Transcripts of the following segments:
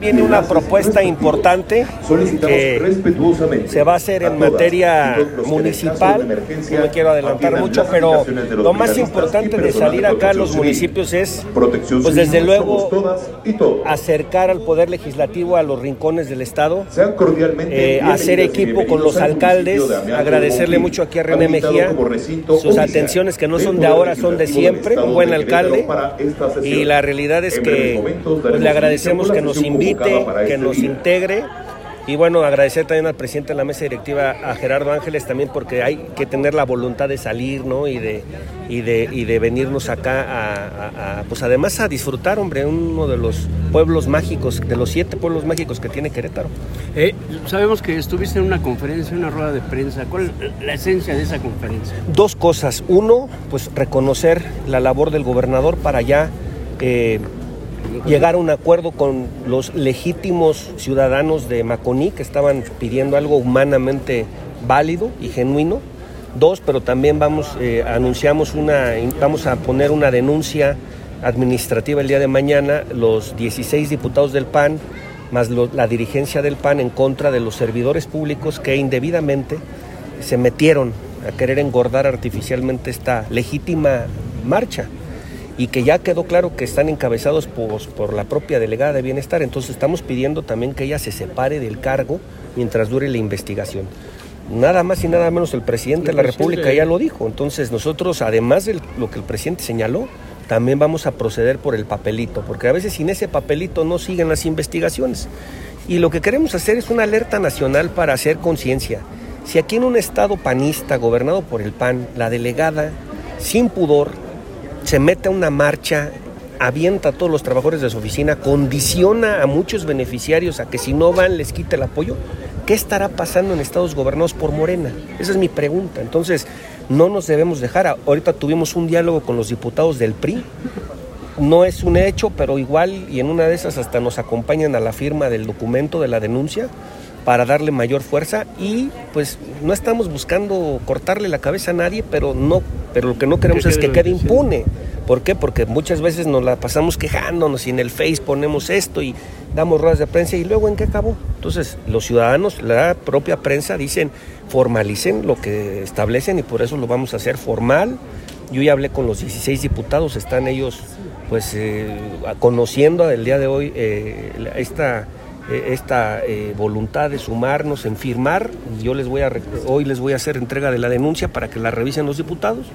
Viene una propuesta importante que se va a hacer en materia municipal. No me quiero adelantar mucho, pero lo más importante de salir acá a los municipios es, pues desde luego, acercar al Poder Legislativo a los rincones del Estado, eh, hacer equipo con los alcaldes, agradecerle mucho aquí a René Mejía sus atenciones que no son de ahora, son de siempre, un buen alcalde. Y la realidad es que pues, le agradecemos que nos invite que nos integre. Y bueno, agradecer también al presidente de la mesa directiva, a Gerardo Ángeles, también porque hay que tener la voluntad de salir, ¿no? Y de, y de, y de venirnos acá a, pues además a disfrutar, hombre, uno de los pueblos mágicos, de los siete pueblos mágicos que tiene Querétaro. Eh, sabemos que estuviste en una conferencia, una rueda de prensa. ¿Cuál es la esencia de esa conferencia? Dos cosas. Uno, pues reconocer la labor del gobernador para ya... Eh, llegar a un acuerdo con los legítimos ciudadanos de Maconí que estaban pidiendo algo humanamente válido y genuino. Dos, pero también vamos, eh, anunciamos una, vamos a poner una denuncia administrativa el día de mañana, los 16 diputados del PAN, más la dirigencia del PAN en contra de los servidores públicos que indebidamente se metieron a querer engordar artificialmente esta legítima marcha y que ya quedó claro que están encabezados por, por, la propia delegada de bienestar. Entonces estamos pidiendo también que ella se separe del cargo mientras dure la investigación. Nada más y nada menos el presidente de la República ya lo dijo. Entonces nosotros, además de lo que el presidente señaló, también vamos a proceder por el papelito, porque a veces sin ese papelito no siguen las investigaciones. Y lo que queremos hacer es una alerta nacional para hacer conciencia. Si aquí en un estado panista gobernado por el PAN, la delegada, sin pudor, se mete a una marcha, avienta a todos los trabajadores de su oficina, condiciona a muchos beneficiarios a que si no van les quite el apoyo. ¿Qué estará pasando en estados gobernados por Morena? Esa es mi pregunta. Entonces, no nos debemos dejar. Ahorita tuvimos un diálogo con los diputados del PRI. No es un hecho, pero igual y en una de esas hasta nos acompañan a la firma del documento de la denuncia para darle mayor fuerza y pues no estamos buscando cortarle la cabeza a nadie, pero no, pero lo que no queremos es que quede impune. ¿Por qué? Porque muchas veces nos la pasamos quejándonos y en el Face ponemos esto y damos ruedas de prensa y luego en qué acabó. Entonces, los ciudadanos, la propia prensa dicen, formalicen lo que establecen y por eso lo vamos a hacer formal. Yo ya hablé con los 16 diputados, están ellos pues eh, conociendo el día de hoy eh, esta esta eh, voluntad de sumarnos en firmar. Yo les voy a hoy les voy a hacer entrega de la denuncia para que la revisen los diputados,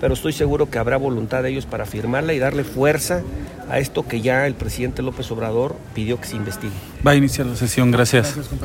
pero estoy seguro que habrá voluntad de ellos para firmarla y darle fuerza a esto que ya el presidente López Obrador pidió que se investigue. Va a iniciar la sesión, gracias. gracias